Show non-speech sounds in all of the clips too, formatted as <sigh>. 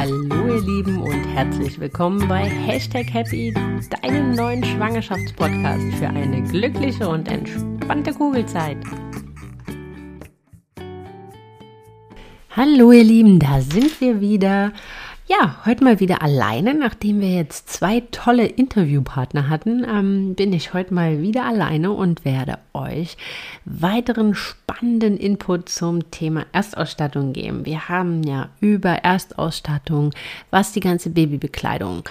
Hallo ihr Lieben und herzlich willkommen bei Hashtag Happy, deinem neuen Schwangerschaftspodcast für eine glückliche und entspannte Kugelzeit. Hallo ihr Lieben, da sind wir wieder. Ja, heute mal wieder alleine. Nachdem wir jetzt zwei tolle Interviewpartner hatten, ähm, bin ich heute mal wieder alleine und werde euch weiteren spannenden Input zum Thema Erstausstattung geben. Wir haben ja über Erstausstattung, was die ganze Babybekleidung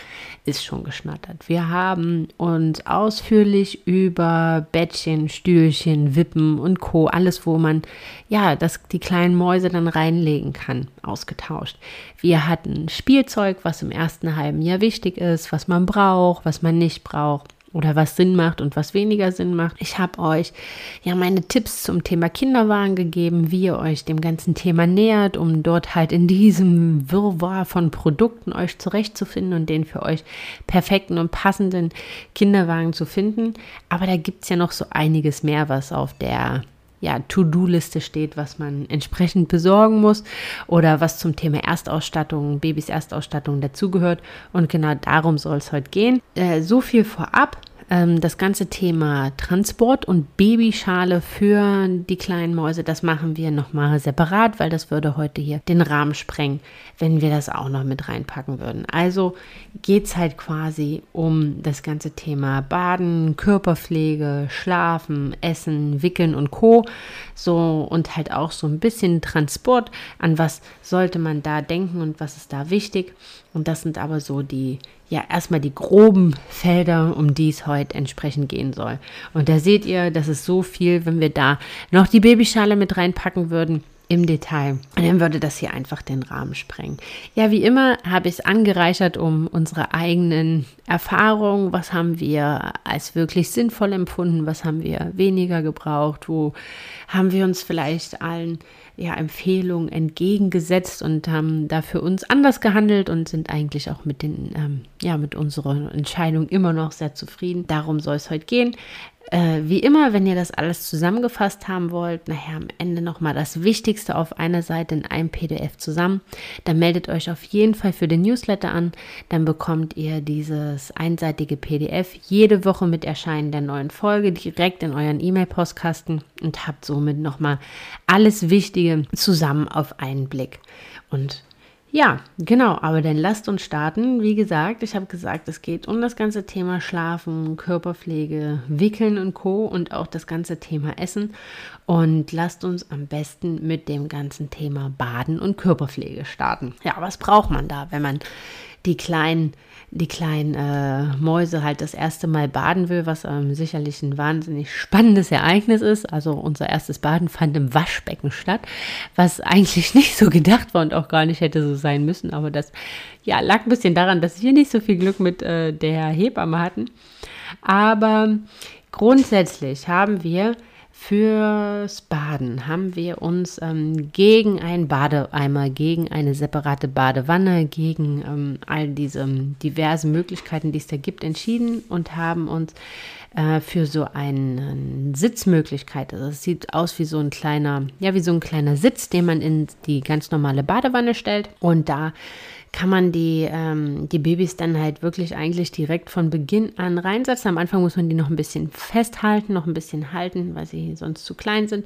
ist, schon geschnattert. Wir haben uns ausführlich über Bettchen, Stühlchen, Wippen und Co. alles, wo man ja, das die kleinen Mäuse dann reinlegen kann, ausgetauscht. Wir hatten Spielzeug, was im ersten halben Jahr wichtig ist, was man braucht, was man nicht braucht oder was Sinn macht und was weniger Sinn macht. Ich habe euch ja meine Tipps zum Thema Kinderwagen gegeben, wie ihr euch dem ganzen Thema nähert, um dort halt in diesem Wirrwarr von Produkten euch zurechtzufinden und den für euch perfekten und passenden Kinderwagen zu finden. Aber da gibt es ja noch so einiges mehr, was auf der ja, To-Do-Liste steht, was man entsprechend besorgen muss oder was zum Thema Erstausstattung, Babys Erstausstattung dazugehört. Und genau darum soll es heute gehen. Äh, so viel vorab. Ähm, das ganze Thema Transport und Babyschale für die kleinen Mäuse, das machen wir nochmal separat, weil das würde heute hier den Rahmen sprengen, wenn wir das auch noch mit reinpacken würden. Also geht es halt quasi um das ganze Thema Baden, Körperpflege, Schlafen, Essen, Wickeln und Co. So und halt auch so ein bisschen Transport. An was sollte man da denken und was ist da wichtig? Und das sind aber so die ja erstmal die groben Felder, um die es heute entsprechend gehen soll. Und da seht ihr, das ist so viel, wenn wir da noch die Babyschale mit reinpacken würden im Detail, dann würde das hier einfach den Rahmen sprengen. Ja, wie immer habe ich es angereichert um unsere eigenen Erfahrungen. Was haben wir als wirklich sinnvoll empfunden? Was haben wir weniger gebraucht? Wo haben wir uns vielleicht allen ja, Empfehlungen entgegengesetzt und haben da für uns anders gehandelt und sind eigentlich auch mit den, ähm, ja, mit unserer Entscheidung immer noch sehr zufrieden. Darum soll es heute gehen. Äh, wie immer, wenn ihr das alles zusammengefasst haben wollt, nachher am Ende nochmal das Wichtigste auf einer Seite in einem PDF zusammen, dann meldet euch auf jeden Fall für den Newsletter an. Dann bekommt ihr dieses einseitige PDF jede Woche mit Erscheinen der neuen Folge direkt in euren E-Mail-Postkasten und habt somit nochmal alles Wichtige zusammen auf einen Blick. Und ja, genau, aber dann lasst uns starten. Wie gesagt, ich habe gesagt, es geht um das ganze Thema Schlafen, Körperpflege, Wickeln und Co. und auch das ganze Thema Essen. Und lasst uns am besten mit dem ganzen Thema Baden und Körperpflege starten. Ja, was braucht man da, wenn man die kleinen die kleinen äh, Mäuse halt das erste Mal baden will, was ähm, sicherlich ein wahnsinnig spannendes Ereignis ist. Also unser erstes Baden fand im Waschbecken statt, was eigentlich <laughs> nicht so gedacht war und auch gar nicht hätte so sein müssen. Aber das ja, lag ein bisschen daran, dass wir nicht so viel Glück mit äh, der Hebamme hatten. Aber grundsätzlich haben wir Fürs Baden haben wir uns ähm, gegen einen Badeeimer, gegen eine separate Badewanne, gegen ähm, all diese ähm, diversen Möglichkeiten, die es da gibt, entschieden und haben uns äh, für so eine Sitzmöglichkeit, also es sieht aus wie so ein kleiner, ja, wie so ein kleiner Sitz, den man in die ganz normale Badewanne stellt. Und da kann man die, ähm, die Babys dann halt wirklich eigentlich direkt von Beginn an reinsetzen. Am Anfang muss man die noch ein bisschen festhalten, noch ein bisschen halten, weil sie sonst zu klein sind.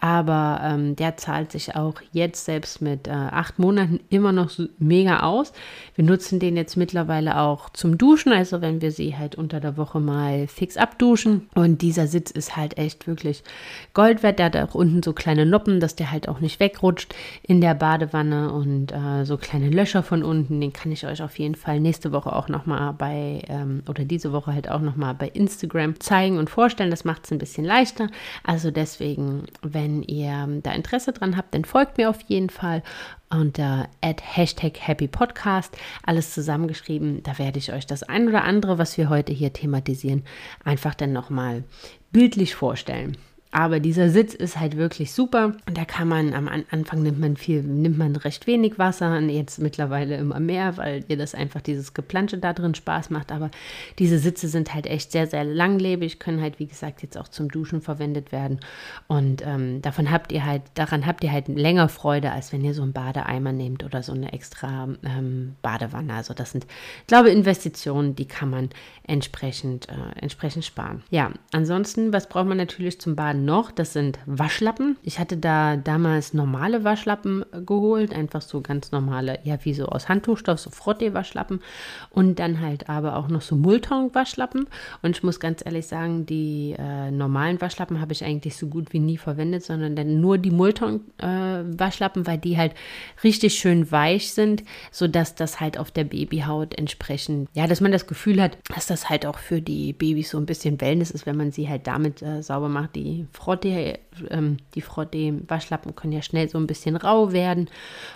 Aber ähm, der zahlt sich auch jetzt selbst mit äh, acht Monaten immer noch mega aus. Wir nutzen den jetzt mittlerweile auch zum Duschen, also wenn wir sie halt unter der Woche mal fix abduschen. Und dieser Sitz ist halt echt wirklich Gold wert. Der hat auch unten so kleine Noppen, dass der halt auch nicht wegrutscht in der Badewanne und äh, so kleine Löcher von unten, den kann ich euch auf jeden Fall nächste Woche auch nochmal bei, ähm, oder diese Woche halt auch nochmal bei Instagram zeigen und vorstellen. Das macht es ein bisschen leichter. Also deswegen, wenn ihr da Interesse dran habt, dann folgt mir auf jeden Fall unter Hashtag Happy Podcast, alles zusammengeschrieben. Da werde ich euch das ein oder andere, was wir heute hier thematisieren, einfach dann nochmal bildlich vorstellen. Aber dieser Sitz ist halt wirklich super. Da kann man am Anfang nimmt man viel, nimmt man recht wenig Wasser und jetzt mittlerweile immer mehr, weil ihr das einfach dieses Geplansche da drin Spaß macht. Aber diese Sitze sind halt echt sehr, sehr langlebig, können halt, wie gesagt, jetzt auch zum Duschen verwendet werden. Und ähm, davon habt ihr halt, daran habt ihr halt länger Freude, als wenn ihr so einen Badeeimer nehmt oder so eine extra ähm, Badewanne. Also das sind, ich glaube, Investitionen, die kann man entsprechend, äh, entsprechend sparen. Ja, ansonsten, was braucht man natürlich zum Baden noch? Das sind Waschlappen. Ich hatte da damals normale Waschlappen geholt, einfach so ganz normale, ja, wie so aus Handtuchstoff, so Frottee-Waschlappen und dann halt aber auch noch so Multon-Waschlappen. Und ich muss ganz ehrlich sagen, die äh, normalen Waschlappen habe ich eigentlich so gut wie nie verwendet, sondern dann nur die Multon-Waschlappen, äh, weil die halt richtig schön weich sind, sodass das halt auf der Babyhaut entsprechend, ja, dass man das Gefühl hat, dass das halt auch für die Babys so ein bisschen Wellness ist, wenn man sie halt damit äh, sauber macht. Die Frotte, ähm, die Frotte-Waschlappen können ja schnell so ein bisschen rau werden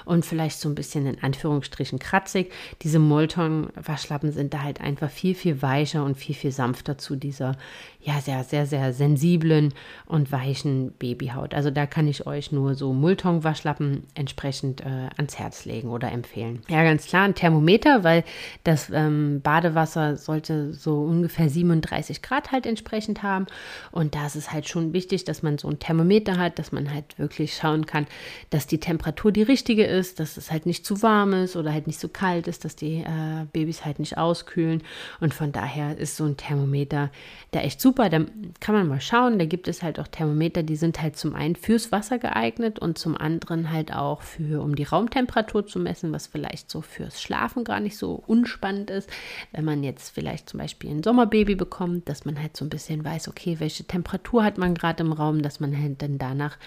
und vielleicht so ein bisschen in Anführungsstrichen kratzig. Diese Molton-Waschlappen sind da halt einfach viel, viel weicher und viel, viel sanfter zu dieser ja sehr, sehr, sehr sensiblen und weichen Babyhaut. Also da kann ich euch nur so Multon-Waschlappen entsprechend äh, ans Herz legen oder empfehlen. Ja, ganz klar, ein Thermometer, weil das ähm, Badewasser sollte so ungefähr 37 Grad halt entsprechend haben. Und da ist es halt schon wichtig, dass man so ein Thermometer hat, dass man halt wirklich schauen kann, dass die Temperatur die richtige ist, dass es halt nicht zu warm ist oder halt nicht zu kalt ist, dass die äh, Babys halt nicht auskühlen. Und von daher ist so ein Thermometer da echt super super. Da kann man mal schauen. Da gibt es halt auch Thermometer, die sind halt zum einen fürs Wasser geeignet und zum anderen halt auch für, um die Raumtemperatur zu messen, was vielleicht so fürs Schlafen gar nicht so unspannend ist. Wenn man jetzt vielleicht zum Beispiel ein Sommerbaby bekommt, dass man halt so ein bisschen weiß, okay, welche Temperatur hat man gerade im Raum, dass man halt dann danach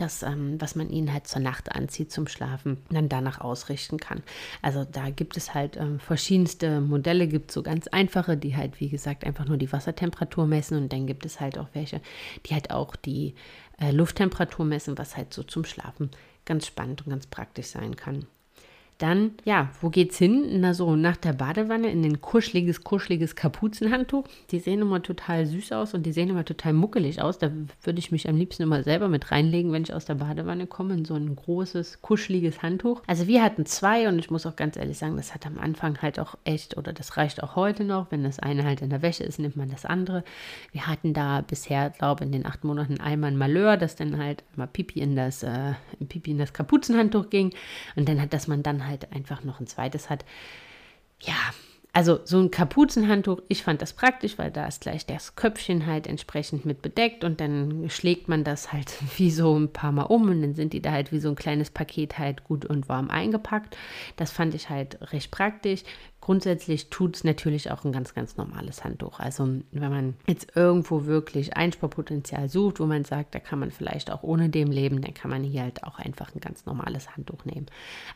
das, ähm, was man ihnen halt zur Nacht anzieht zum Schlafen, dann danach ausrichten kann. Also da gibt es halt ähm, verschiedenste Modelle, gibt so ganz einfache, die halt, wie gesagt, einfach nur die Wassertemperatur messen und dann gibt es halt auch welche, die halt auch die äh, Lufttemperatur messen, was halt so zum Schlafen ganz spannend und ganz praktisch sein kann. Dann, ja, wo geht's hin? Na so, nach der Badewanne in ein kuscheliges, kuscheliges Kapuzenhandtuch. Die sehen immer total süß aus und die sehen immer total muckelig aus. Da würde ich mich am liebsten immer selber mit reinlegen, wenn ich aus der Badewanne komme, in so ein großes, kuscheliges Handtuch. Also wir hatten zwei und ich muss auch ganz ehrlich sagen, das hat am Anfang halt auch echt, oder das reicht auch heute noch. Wenn das eine halt in der Wäsche ist, nimmt man das andere. Wir hatten da bisher, glaube ich, in den acht Monaten einmal ein Malheur, dass dann halt mal Pipi in das, äh, Pipi in das Kapuzenhandtuch ging und dann hat, dass man dann halt halt einfach noch ein zweites hat. Ja, also so ein Kapuzenhandtuch, ich fand das praktisch, weil da ist gleich das Köpfchen halt entsprechend mit bedeckt und dann schlägt man das halt <laughs> wie so ein paar Mal um und dann sind die da halt wie so ein kleines Paket halt gut und warm eingepackt. Das fand ich halt recht praktisch. Grundsätzlich tut es natürlich auch ein ganz, ganz normales Handtuch. Also wenn man jetzt irgendwo wirklich Einsparpotenzial sucht, wo man sagt, da kann man vielleicht auch ohne dem leben, dann kann man hier halt auch einfach ein ganz normales Handtuch nehmen.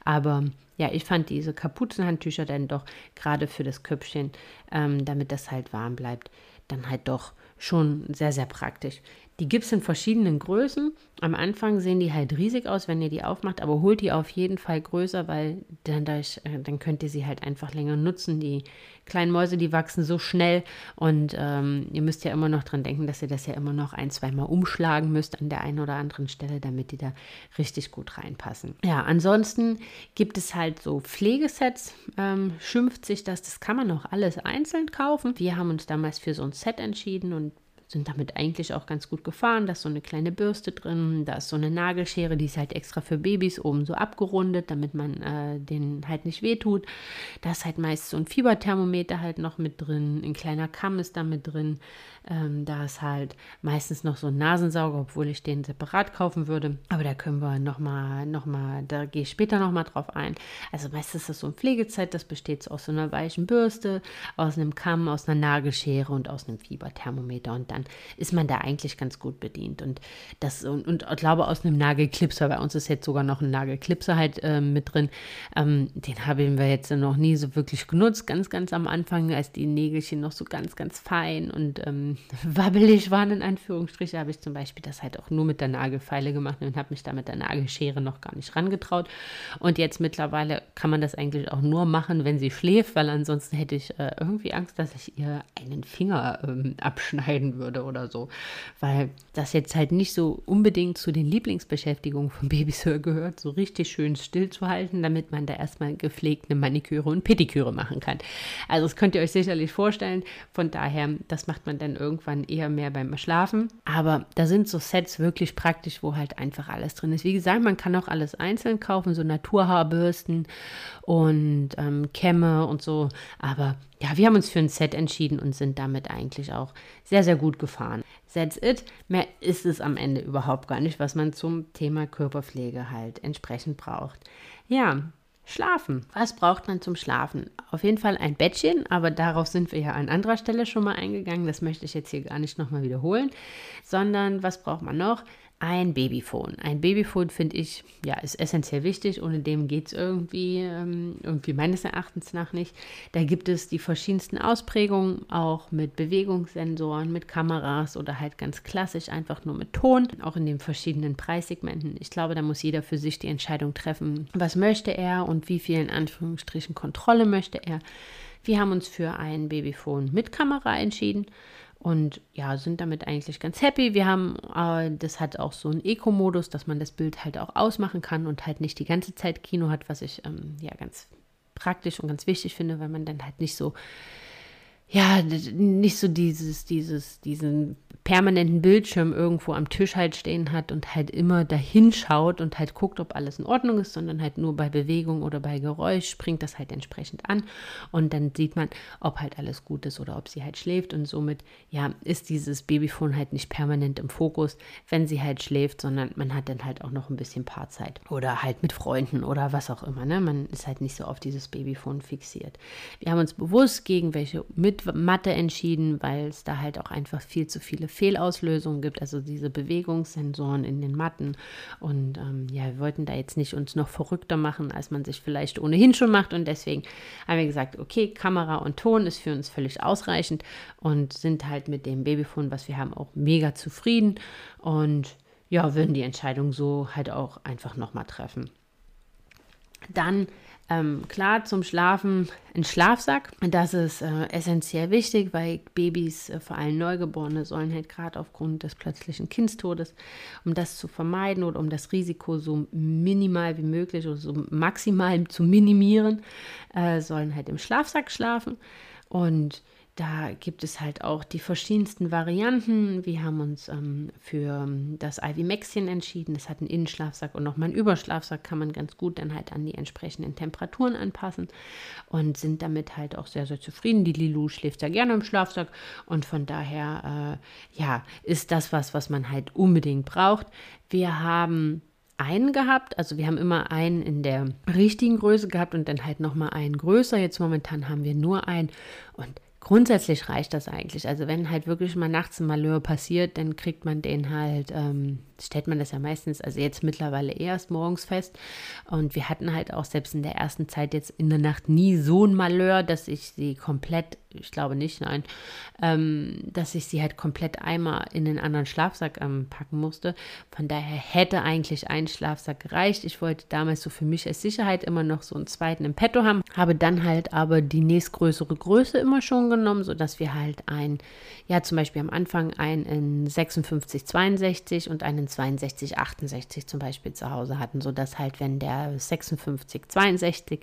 Aber ja, ich fand diese Kapuzenhandtücher dann doch gerade für das Köpfchen, ähm, damit das halt warm bleibt, dann halt doch schon sehr, sehr praktisch. Die gibt es in verschiedenen Größen. Am Anfang sehen die halt riesig aus, wenn ihr die aufmacht, aber holt die auf jeden Fall größer, weil dann, dadurch, äh, dann könnt ihr sie halt einfach länger nutzen. Die kleinen Mäuse, die wachsen so schnell und ähm, ihr müsst ja immer noch dran denken, dass ihr das ja immer noch ein, zweimal umschlagen müsst an der einen oder anderen Stelle, damit die da richtig gut reinpassen. Ja, ansonsten gibt es halt so Pflegesets, ähm, schimpft sich das, das kann man auch alles einzeln kaufen. Wir haben uns damals für so ein Set entschieden und sind damit eigentlich auch ganz gut gefahren. Da ist so eine kleine Bürste drin, da ist so eine Nagelschere, die ist halt extra für Babys oben so abgerundet, damit man äh, denen halt nicht wehtut. Da ist halt meist so ein Fieberthermometer halt noch mit drin, ein kleiner Kamm ist da mit drin. Ähm, da ist halt meistens noch so ein Nasensauger, obwohl ich den separat kaufen würde. Aber da können wir nochmal, noch mal, da gehe ich später nochmal drauf ein. Also meistens ist das so ein Pflegezeit, das besteht so aus so einer weichen Bürste, aus einem Kamm, aus einer Nagelschere und aus einem Fieberthermometer. Und dann ist man da eigentlich ganz gut bedient. Und das, und, und ich glaube aus einem Nagelklipser, bei uns ist jetzt sogar noch ein Nagelklipser halt äh, mit drin. Ähm, den haben wir jetzt noch nie so wirklich genutzt, ganz, ganz am Anfang, als die Nägelchen noch so ganz, ganz fein und ähm, <laughs> wabbelig waren, in Anführungsstrichen, habe ich zum Beispiel das halt auch nur mit der Nagelfeile gemacht und habe mich da mit der Nagelschere noch gar nicht rangetraut. Und jetzt mittlerweile kann man das eigentlich auch nur machen, wenn sie schläft, weil ansonsten hätte ich äh, irgendwie Angst, dass ich ihr einen Finger ähm, abschneiden würde würde oder so. Weil das jetzt halt nicht so unbedingt zu den Lieblingsbeschäftigungen von Babys <laughs> gehört, so richtig schön still zu halten, damit man da erstmal gepflegt eine Maniküre und Pediküre machen kann. Also das könnt ihr euch sicherlich vorstellen. Von daher, das macht man dann irgendwann eher mehr beim Schlafen. Aber da sind so Sets wirklich praktisch, wo halt einfach alles drin ist. Wie gesagt, man kann auch alles einzeln kaufen, so Naturhaarbürsten und ähm, Kämme und so. Aber ja, wir haben uns für ein Set entschieden und sind damit eigentlich auch sehr, sehr gut gefahren. That's it. Mehr ist es am Ende überhaupt gar nicht, was man zum Thema Körperpflege halt entsprechend braucht. Ja, Schlafen. Was braucht man zum Schlafen? Auf jeden Fall ein Bettchen, aber darauf sind wir ja an anderer Stelle schon mal eingegangen. Das möchte ich jetzt hier gar nicht nochmal wiederholen, sondern was braucht man noch? Ein Babyphone. Ein Babyphone finde ich, ja, ist essentiell wichtig. Ohne dem geht es irgendwie, ähm, irgendwie meines Erachtens nach nicht. Da gibt es die verschiedensten Ausprägungen, auch mit Bewegungssensoren, mit Kameras oder halt ganz klassisch einfach nur mit Ton, auch in den verschiedenen Preissegmenten. Ich glaube, da muss jeder für sich die Entscheidung treffen, was möchte er und wie viel in Anführungsstrichen Kontrolle möchte er. Wir haben uns für ein Babyphone mit Kamera entschieden und ja, sind damit eigentlich ganz happy. Wir haben, äh, das hat auch so einen Eco-Modus, dass man das Bild halt auch ausmachen kann und halt nicht die ganze Zeit Kino hat, was ich ähm, ja ganz praktisch und ganz wichtig finde, weil man dann halt nicht so ja, nicht so dieses, dieses, diesen permanenten Bildschirm irgendwo am Tisch halt stehen hat und halt immer dahin schaut und halt guckt, ob alles in Ordnung ist, sondern halt nur bei Bewegung oder bei Geräusch springt das halt entsprechend an und dann sieht man, ob halt alles gut ist oder ob sie halt schläft und somit, ja, ist dieses Babyphone halt nicht permanent im Fokus, wenn sie halt schläft, sondern man hat dann halt auch noch ein bisschen Paarzeit oder halt mit Freunden oder was auch immer, ne? Man ist halt nicht so auf dieses Babyphone fixiert. Wir haben uns bewusst gegen welche mit Mathe entschieden, weil es da halt auch einfach viel zu viele Fehlauslösungen gibt, also diese Bewegungssensoren in den Matten. Und ähm, ja, wir wollten da jetzt nicht uns noch verrückter machen, als man sich vielleicht ohnehin schon macht. Und deswegen haben wir gesagt, okay, Kamera und Ton ist für uns völlig ausreichend und sind halt mit dem Babyphone, was wir haben, auch mega zufrieden. Und ja, würden die Entscheidung so halt auch einfach nochmal treffen. Dann ähm, klar, zum Schlafen ein Schlafsack. Das ist äh, essentiell wichtig, weil Babys, äh, vor allem Neugeborene, sollen halt gerade aufgrund des plötzlichen Kindstodes, um das zu vermeiden oder um das Risiko so minimal wie möglich oder so maximal zu minimieren, äh, sollen halt im Schlafsack schlafen. Und da gibt es halt auch die verschiedensten Varianten. Wir haben uns ähm, für das Ivy Maxchen entschieden. Es hat einen Innenschlafsack und nochmal einen Überschlafsack. Kann man ganz gut dann halt an die entsprechenden Temperaturen anpassen und sind damit halt auch sehr, sehr zufrieden. Die Lilu schläft sehr gerne im Schlafsack und von daher, äh, ja, ist das was, was man halt unbedingt braucht. Wir haben einen gehabt. Also wir haben immer einen in der richtigen Größe gehabt und dann halt nochmal einen größer. Jetzt momentan haben wir nur einen und grundsätzlich reicht das eigentlich. Also wenn halt wirklich mal nachts ein Malheur passiert, dann kriegt man den halt, ähm, stellt man das ja meistens, also jetzt mittlerweile erst morgens fest. Und wir hatten halt auch selbst in der ersten Zeit jetzt in der Nacht nie so ein Malheur, dass ich sie komplett, ich glaube nicht, nein, ähm, dass ich sie halt komplett einmal in den anderen Schlafsack ähm, packen musste. Von daher hätte eigentlich ein Schlafsack gereicht. Ich wollte damals so für mich als Sicherheit immer noch so einen zweiten im Petto haben, habe dann halt aber die nächstgrößere Größe immer schon genommen, sodass wir halt ein, ja zum Beispiel am Anfang einen in 56, 62 und einen 62, 68 zum Beispiel zu Hause hatten, sodass halt, wenn der 56, 62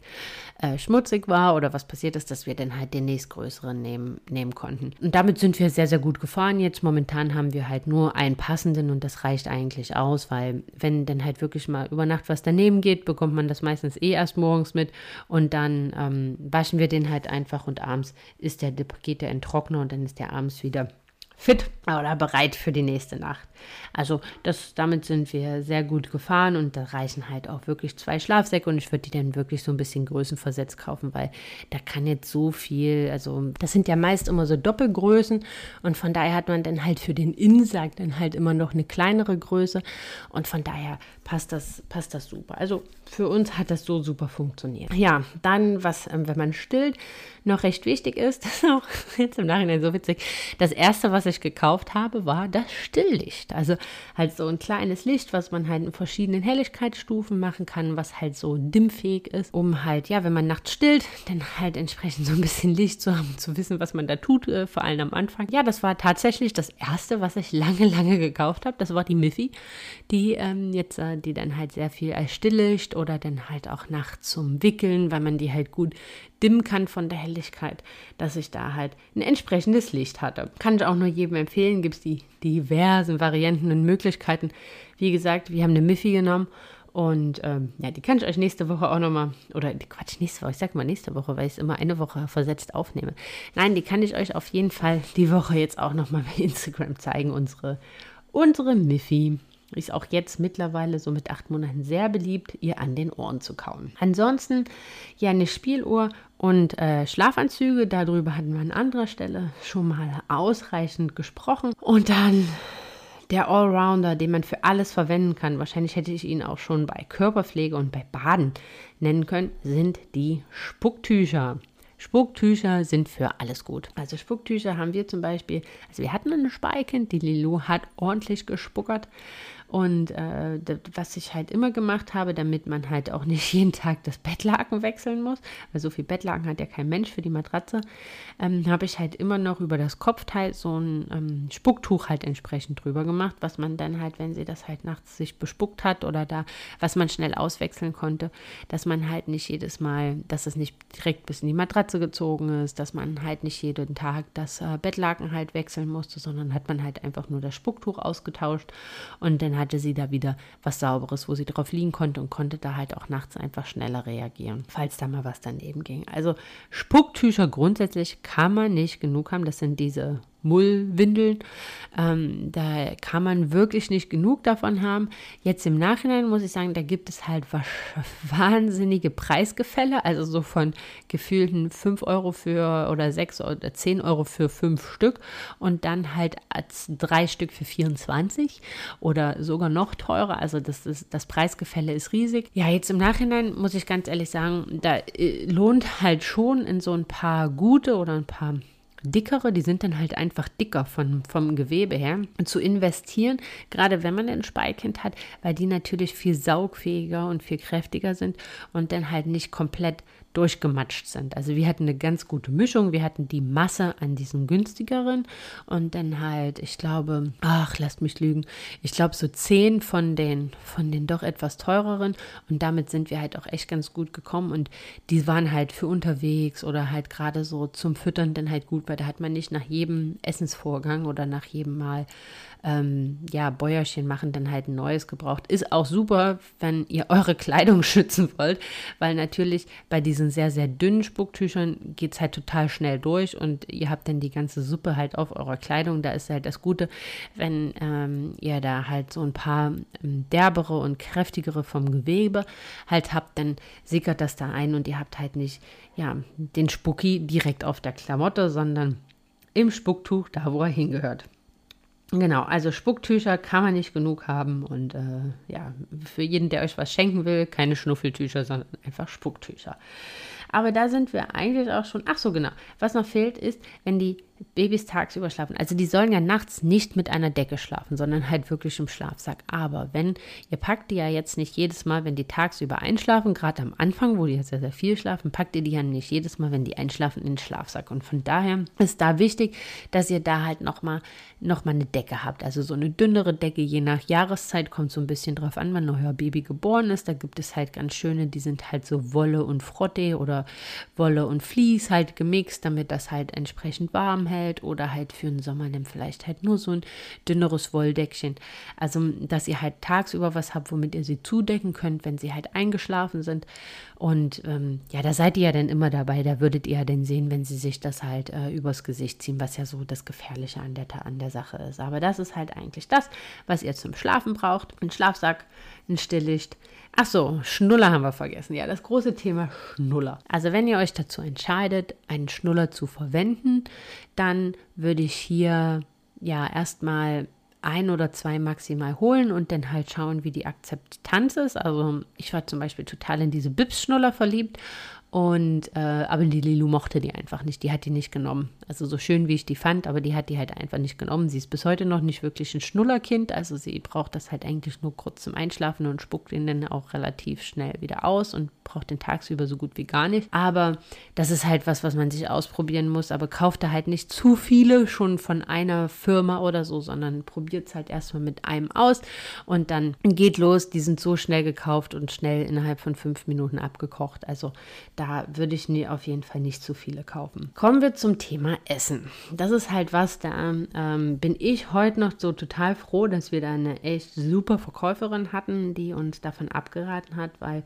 äh, schmutzig war oder was passiert ist, dass wir dann halt den nächstgrößeren nehmen, nehmen konnten. Und damit sind wir sehr, sehr gut gefahren. Jetzt momentan haben wir halt nur einen passenden und das reicht eigentlich aus, weil wenn dann halt wirklich mal über Nacht was daneben geht, bekommt man das meistens eh erst morgens mit und dann ähm, waschen wir den halt einfach und abends ist der, geht der in Trockner und dann ist der abends wieder fit oder bereit für die nächste Nacht. Also das, damit sind wir sehr gut gefahren und da reichen halt auch wirklich zwei Schlafsäcke und ich würde die dann wirklich so ein bisschen größenversetzt kaufen, weil da kann jetzt so viel, also das sind ja meist immer so Doppelgrößen und von daher hat man dann halt für den Innensack dann halt immer noch eine kleinere Größe und von daher passt das, passt das super. Also für uns hat das so super funktioniert. Ja, dann, was, ähm, wenn man stillt, noch recht wichtig ist, <laughs> das ist auch jetzt im Nachhinein so witzig, das erste, was ich ich gekauft habe, war das Stilllicht. Also halt so ein kleines Licht, was man halt in verschiedenen Helligkeitsstufen machen kann, was halt so dimmfähig ist, um halt, ja, wenn man nachts stillt, dann halt entsprechend so ein bisschen Licht zu haben, zu wissen, was man da tut, äh, vor allem am Anfang. Ja, das war tatsächlich das erste, was ich lange, lange gekauft habe. Das war die Miffy, die ähm, jetzt, äh, die dann halt sehr viel als Stilllicht oder dann halt auch nachts zum Wickeln, weil man die halt gut dimmen kann von der Helligkeit, dass ich da halt ein entsprechendes Licht hatte. Kann ich auch nur jedem empfehlen, gibt es die diversen Varianten und Möglichkeiten. Wie gesagt, wir haben eine Miffy genommen und ähm, ja, die kann ich euch nächste Woche auch nochmal, oder Quatsch, nächste Woche, ich sag mal nächste Woche, weil ich es immer eine Woche versetzt aufnehme. Nein, die kann ich euch auf jeden Fall die Woche jetzt auch nochmal bei Instagram zeigen, unsere, unsere Miffy. Ist auch jetzt mittlerweile so mit acht Monaten sehr beliebt, ihr an den Ohren zu kauen. Ansonsten ja eine Spieluhr und äh, Schlafanzüge, darüber hatten wir an anderer Stelle schon mal ausreichend gesprochen. Und dann der Allrounder, den man für alles verwenden kann, wahrscheinlich hätte ich ihn auch schon bei Körperpflege und bei Baden nennen können, sind die Spucktücher. Spucktücher sind für alles gut. Also Spucktücher haben wir zum Beispiel, also wir hatten eine Speikind, die Lilo hat ordentlich gespuckert und äh, was ich halt immer gemacht habe, damit man halt auch nicht <laughs> jeden Tag das Bettlaken wechseln muss, weil so viel Bettlaken hat ja kein Mensch für die Matratze, ähm, habe ich halt immer noch über das Kopfteil so ein ähm, Spucktuch halt entsprechend drüber gemacht, was man dann halt, wenn sie das halt nachts sich bespuckt hat oder da, was man schnell auswechseln konnte, dass man halt nicht jedes Mal, dass es nicht direkt bis in die Matratze gezogen ist, dass man halt nicht jeden Tag das äh, Bettlaken halt wechseln musste, sondern hat man halt einfach nur das Spucktuch ausgetauscht und dann hatte sie da wieder was Sauberes, wo sie drauf liegen konnte und konnte da halt auch nachts einfach schneller reagieren, falls da mal was daneben ging. Also Spucktücher grundsätzlich kann man nicht genug haben. Das sind diese Mullwindeln. Ähm, da kann man wirklich nicht genug davon haben. Jetzt im Nachhinein muss ich sagen, da gibt es halt <laughs> wahnsinnige Preisgefälle, also so von gefühlten 5 Euro für oder 6 oder 10 Euro für 5 Stück und dann halt als drei Stück für 24 oder sogar noch teurer. Also das, ist, das Preisgefälle ist riesig. Ja, jetzt im Nachhinein muss ich ganz ehrlich sagen, da äh, lohnt halt schon in so ein paar gute oder ein paar dickere, die sind dann halt einfach dicker von, vom Gewebe her, zu investieren, gerade wenn man ein Speikind hat, weil die natürlich viel saugfähiger und viel kräftiger sind und dann halt nicht komplett durchgematscht sind. Also wir hatten eine ganz gute Mischung. Wir hatten die Masse an diesen günstigeren und dann halt, ich glaube, ach, lasst mich lügen, ich glaube so zehn von den, von den doch etwas teureren und damit sind wir halt auch echt ganz gut gekommen und die waren halt für unterwegs oder halt gerade so zum Füttern dann halt gut, weil da hat man nicht nach jedem Essensvorgang oder nach jedem Mal ähm, ja, Bäuerchen machen, dann halt ein neues gebraucht. Ist auch super, wenn ihr eure Kleidung <laughs> schützen wollt, weil natürlich bei diesen sehr, sehr dünnen Spucktüchern geht es halt total schnell durch und ihr habt dann die ganze Suppe halt auf eurer Kleidung. Da ist halt das Gute, wenn ähm, ihr da halt so ein paar ähm, derbere und kräftigere vom Gewebe halt habt, dann sickert das da ein und ihr habt halt nicht, ja, den Spucki direkt auf der Klamotte, sondern im Spucktuch, da wo er hingehört. Genau, also Spucktücher kann man nicht genug haben und äh, ja, für jeden, der euch was schenken will, keine Schnuffeltücher, sondern einfach Spucktücher. Aber da sind wir eigentlich auch schon. Ach so, genau. Was noch fehlt ist, wenn die Babys tagsüber schlafen. Also die sollen ja nachts nicht mit einer Decke schlafen, sondern halt wirklich im Schlafsack. Aber wenn, ihr packt die ja jetzt nicht jedes Mal, wenn die tagsüber einschlafen, gerade am Anfang, wo die ja sehr, sehr viel schlafen, packt ihr die ja nicht jedes Mal, wenn die einschlafen, in den Schlafsack. Und von daher ist da wichtig, dass ihr da halt nochmal noch mal eine Decke habt. Also so eine dünnere Decke, je nach Jahreszeit, kommt so ein bisschen drauf an, wann euer Baby geboren ist. Da gibt es halt ganz schöne, die sind halt so Wolle und Frotte oder Wolle und Vlies halt gemixt, damit das halt entsprechend warm hält oder halt für den Sommer nimmt vielleicht halt nur so ein dünneres Wolldeckchen. Also, dass ihr halt tagsüber was habt, womit ihr sie zudecken könnt, wenn sie halt eingeschlafen sind. Und ähm, ja, da seid ihr ja dann immer dabei. Da würdet ihr ja dann sehen, wenn sie sich das halt äh, übers Gesicht ziehen, was ja so das Gefährliche an der, an der Sache ist. Aber das ist halt eigentlich das, was ihr zum Schlafen braucht. Ein Schlafsack, ein Stillicht. Ach so, Schnuller haben wir vergessen. Ja, das große Thema Schnuller. Also wenn ihr euch dazu entscheidet, einen Schnuller zu verwenden, dann würde ich hier ja erstmal ein oder zwei maximal holen und dann halt schauen, wie die Akzeptanz ist. Also ich war zum Beispiel total in diese Bips-Schnuller verliebt und äh, aber die Lilu mochte die einfach nicht, die hat die nicht genommen. Also so schön wie ich die fand, aber die hat die halt einfach nicht genommen. Sie ist bis heute noch nicht wirklich ein Schnullerkind. Also sie braucht das halt eigentlich nur kurz zum Einschlafen und spuckt ihn dann auch relativ schnell wieder aus und braucht den tagsüber so gut wie gar nicht. Aber das ist halt was, was man sich ausprobieren muss. Aber kauft da halt nicht zu viele schon von einer Firma oder so, sondern probiert es halt erstmal mit einem aus und dann geht los. Die sind so schnell gekauft und schnell innerhalb von fünf Minuten abgekocht. Also da würde ich nie auf jeden Fall nicht zu viele kaufen. Kommen wir zum Thema Essen. Das ist halt was, da ähm, bin ich heute noch so total froh, dass wir da eine echt super Verkäuferin hatten, die uns davon abgeraten hat, weil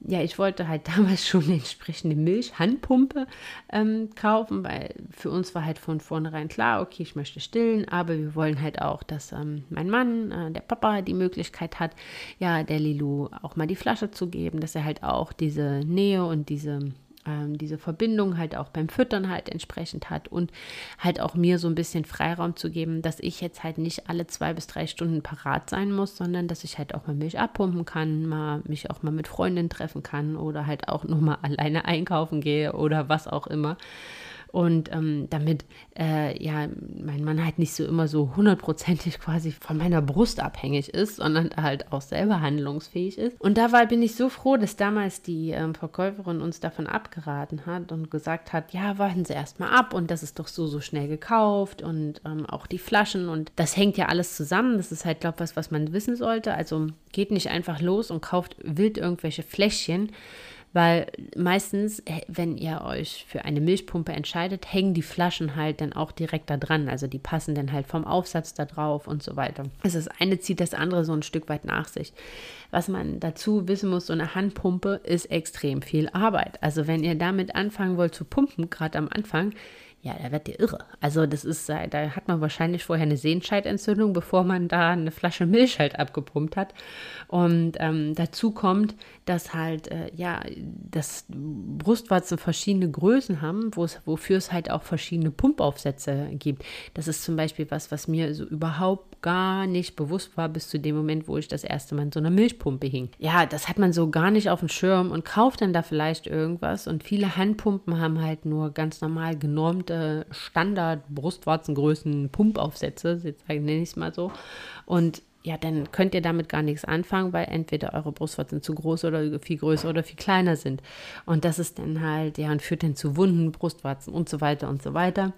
ja, ich wollte halt <laughs> damals schon eine entsprechende Milchhandpumpe ähm, kaufen, weil für uns war halt von vornherein klar, okay, ich möchte stillen, aber wir wollen halt auch, dass ähm, mein Mann, äh, der Papa, die Möglichkeit hat, ja, der Lilu auch mal die Flasche zu geben, dass er halt auch diese Nähe und diese ähm, diese Verbindung halt auch beim Füttern halt entsprechend hat und halt auch mir so ein bisschen Freiraum zu geben, dass ich jetzt halt nicht alle zwei bis drei Stunden parat sein muss, sondern dass ich halt auch mal Milch abpumpen kann, mal mich auch mal mit Freundinnen treffen kann oder halt auch nur mal <laughs> alleine einkaufen gehe oder was auch immer. Und ähm, damit äh, ja mein Mann halt nicht so immer so hundertprozentig <laughs> quasi von meiner Brust abhängig ist, sondern halt auch selber handlungsfähig ist. Und dabei bin ich so froh, dass damals die ähm, Verkäuferin uns davon abgeraten hat und gesagt hat, ja, warten Sie erstmal ab und das ist doch so, so schnell gekauft und ähm, auch die Flaschen und das hängt ja alles zusammen. Das ist halt, glaube ich, was, was man wissen sollte. Also geht nicht einfach los und kauft wild irgendwelche Fläschchen, weil meistens, wenn ihr euch für eine Milchpumpe entscheidet, hängen die Flaschen halt dann auch direkt da dran. Also die passen dann halt vom Aufsatz da drauf und so weiter. Also das eine zieht das andere so ein Stück weit nach sich. Was man dazu wissen muss, so eine Handpumpe ist extrem viel Arbeit. Also wenn ihr damit anfangen wollt zu pumpen, gerade am Anfang, ja, da wird ihr irre. Also das ist, äh, da hat man wahrscheinlich vorher eine Sehenscheidentzündung, bevor man da eine Flasche Milch halt abgepumpt hat. Und ähm, dazu kommt, dass halt, äh, ja, dass Brustwarzen verschiedene Größen haben, wofür es halt auch verschiedene Pumpaufsätze gibt. Das ist zum Beispiel was, was mir so überhaupt gar nicht bewusst war, bis zu dem Moment, wo ich das erste Mal in so einer Milchpumpe hing. Ja, das hat man so gar nicht auf dem Schirm und kauft dann da vielleicht irgendwas. Und viele Handpumpen haben halt nur ganz normal genormte Standard-Brustwarzengrößen Pumpaufsätze, jetzt nenne ich es mal so. Und ja, dann könnt ihr damit gar nichts anfangen, weil entweder eure Brustwarzen zu groß oder viel größer oder viel kleiner sind. Und das ist dann halt, ja, und führt dann zu Wunden, Brustwarzen und so weiter und so weiter.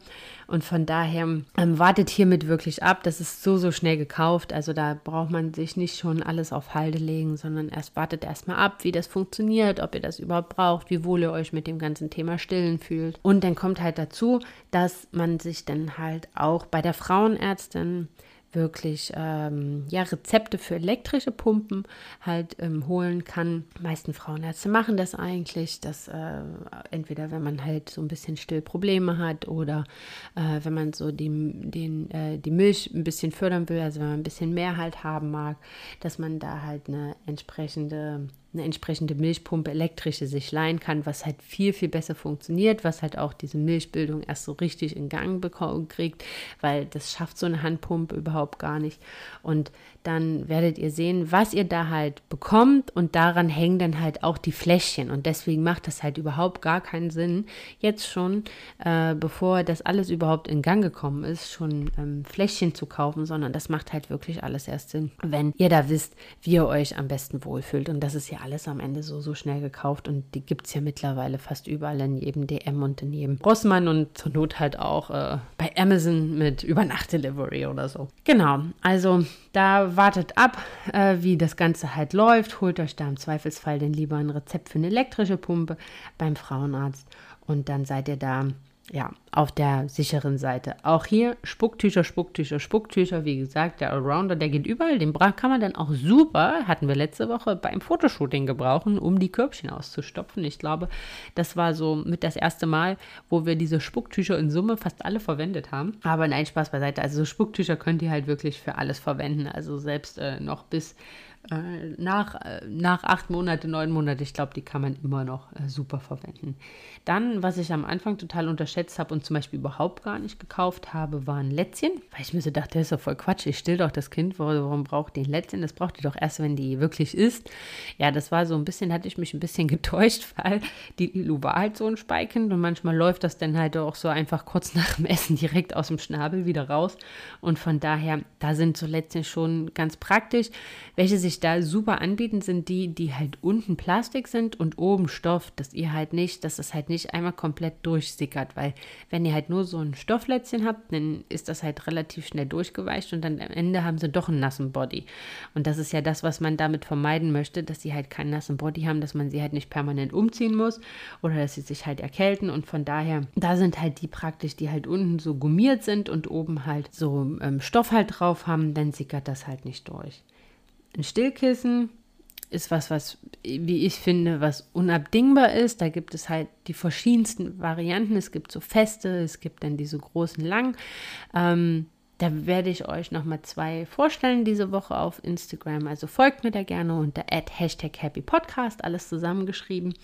Und von daher ähm, wartet hiermit wirklich ab. Das ist so, so schnell gekauft. Also da braucht man sich nicht schon alles auf Halde legen, sondern erst wartet erstmal ab, wie das funktioniert, ob ihr das überhaupt braucht, wie wohl ihr euch mit dem ganzen Thema Stillen fühlt. Und dann kommt halt dazu, dass man sich dann halt auch bei der Frauenärztin wirklich ähm, ja, Rezepte für elektrische Pumpen halt ähm, holen kann. Die meisten Frauenärzte machen das eigentlich, dass äh, entweder wenn man halt so ein bisschen Stillprobleme hat oder äh, wenn man so die, den, äh, die Milch ein bisschen fördern will, also wenn man ein bisschen mehr halt haben mag, dass man da halt eine entsprechende eine entsprechende Milchpumpe elektrische sich leihen kann, was halt viel, viel besser funktioniert, was halt auch diese Milchbildung erst so richtig in Gang kriegt, weil das schafft so eine Handpumpe überhaupt gar nicht. Und dann werdet ihr sehen, was ihr da halt bekommt und daran hängen dann halt auch die Fläschchen. Und deswegen macht das halt überhaupt gar keinen Sinn, jetzt schon, äh, bevor das alles überhaupt in Gang gekommen ist, schon ähm, Fläschchen zu kaufen, sondern das macht halt wirklich alles erst Sinn, wenn ihr da wisst, wie ihr euch am besten wohlfühlt. Und das ist ja alles am Ende so, so schnell gekauft und die gibt es ja mittlerweile fast überall in jedem DM und in jedem Rossmann und zur Not halt auch äh, bei Amazon mit Übernacht-Delivery oder so. Genau, also da wartet ab, äh, wie das Ganze halt läuft. Holt euch da im Zweifelsfall denn lieber ein Rezept für eine elektrische Pumpe beim Frauenarzt und dann seid ihr da ja, auf der sicheren Seite. Auch hier Spucktücher, Spucktücher, Spucktücher. Wie gesagt, der Allrounder, der geht überall. Den kann man dann auch super, hatten wir letzte Woche beim Fotoshooting gebrauchen, um die Körbchen auszustopfen. Ich glaube, das war so mit das erste Mal, wo wir diese Spucktücher in Summe fast alle verwendet haben. Aber nein, Spaß beiseite. Also so Spucktücher könnt ihr halt wirklich für alles verwenden. Also selbst äh, noch bis nach, äh, nach acht Monate, neun Monate, ich glaube, die kann man immer noch äh, super verwenden. Dann, was ich am Anfang total unterschätzt habe und zum Beispiel überhaupt gar nicht gekauft habe, waren Lätzchen. Weil ich mir so dachte, das ist doch voll Quatsch, ich still doch das Kind, warum braucht die Lätzchen? Das braucht die doch erst, wenn die wirklich isst. Ja, das war so ein bisschen, hatte ich mich ein bisschen <laughs> getäuscht, weil die Lilu war halt so ein Speikind und manchmal läuft das dann halt auch so einfach kurz nach dem Essen direkt aus dem Schnabel wieder raus. Und von daher, da sind so Lätzchen schon ganz praktisch. Welche sich da super anbieten, sind die, die halt unten Plastik sind und oben Stoff, dass ihr halt nicht, dass es halt nicht einmal komplett durchsickert, weil wenn ihr halt nur so ein Stofflätzchen habt, dann ist das halt relativ schnell durchgeweicht und dann am Ende haben sie doch einen nassen Body. Und das ist ja das, was man damit vermeiden möchte, dass sie halt keinen nassen Body haben, dass man sie halt nicht permanent umziehen muss oder dass sie sich halt erkälten und von daher, da sind halt die praktisch, die halt unten so gummiert sind und oben halt so ähm, Stoff halt drauf haben, dann sickert das halt nicht durch. Ein Stillkissen ist was, was, wie ich finde, was unabdingbar ist. Da gibt es halt die verschiedensten Varianten. Es gibt so feste, es gibt dann diese großen lang. Ähm, da werde ich euch nochmal zwei vorstellen diese Woche auf Instagram. Also folgt mir da gerne unter Hashtag Happy Podcast, alles zusammengeschrieben.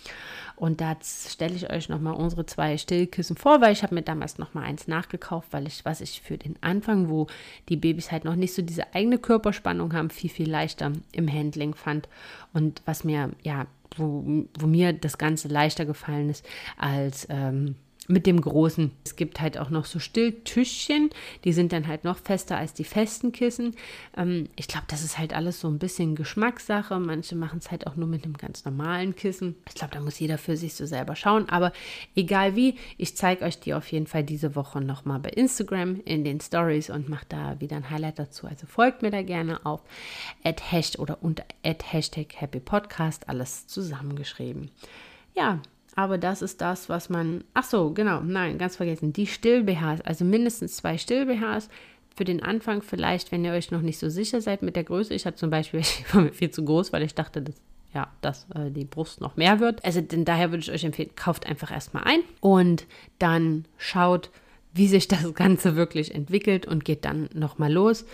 Und da stelle ich euch nochmal unsere zwei Stillkissen vor, weil ich habe mir damals nochmal eins nachgekauft, weil ich, was ich für den Anfang, wo die Babys halt noch nicht so diese eigene Körperspannung haben, viel, viel leichter im Handling fand. Und was mir, ja, wo, wo mir das Ganze leichter gefallen ist als ähm, mit dem großen. Es gibt halt auch noch so Stilltüschchen, die sind dann halt noch fester als die festen Kissen. Ähm, ich glaube, das ist halt alles so ein bisschen Geschmackssache. Manche machen es halt auch nur mit einem ganz normalen Kissen. Ich glaube, da muss jeder für sich so selber schauen. Aber egal wie, ich zeige euch die auf jeden Fall diese Woche nochmal bei Instagram in den Stories und mache da wieder ein Highlight dazu. Also folgt mir da gerne auf Hashtag oder unter Hashtag Happy Podcast, alles zusammengeschrieben. Ja, aber das ist das, was man. Ach so, genau, nein, ganz vergessen. Die Still-BHs, also mindestens zwei Still-BHs. Für den Anfang vielleicht, wenn ihr euch noch nicht so sicher seid mit der Größe. Ich hatte zum Beispiel <laughs> viel zu groß, weil ich dachte, dass ja, dass äh, die Brust noch mehr wird. Also denn daher würde ich euch empfehlen, kauft einfach erstmal ein und dann schaut, wie sich das Ganze wirklich entwickelt und geht dann nochmal los.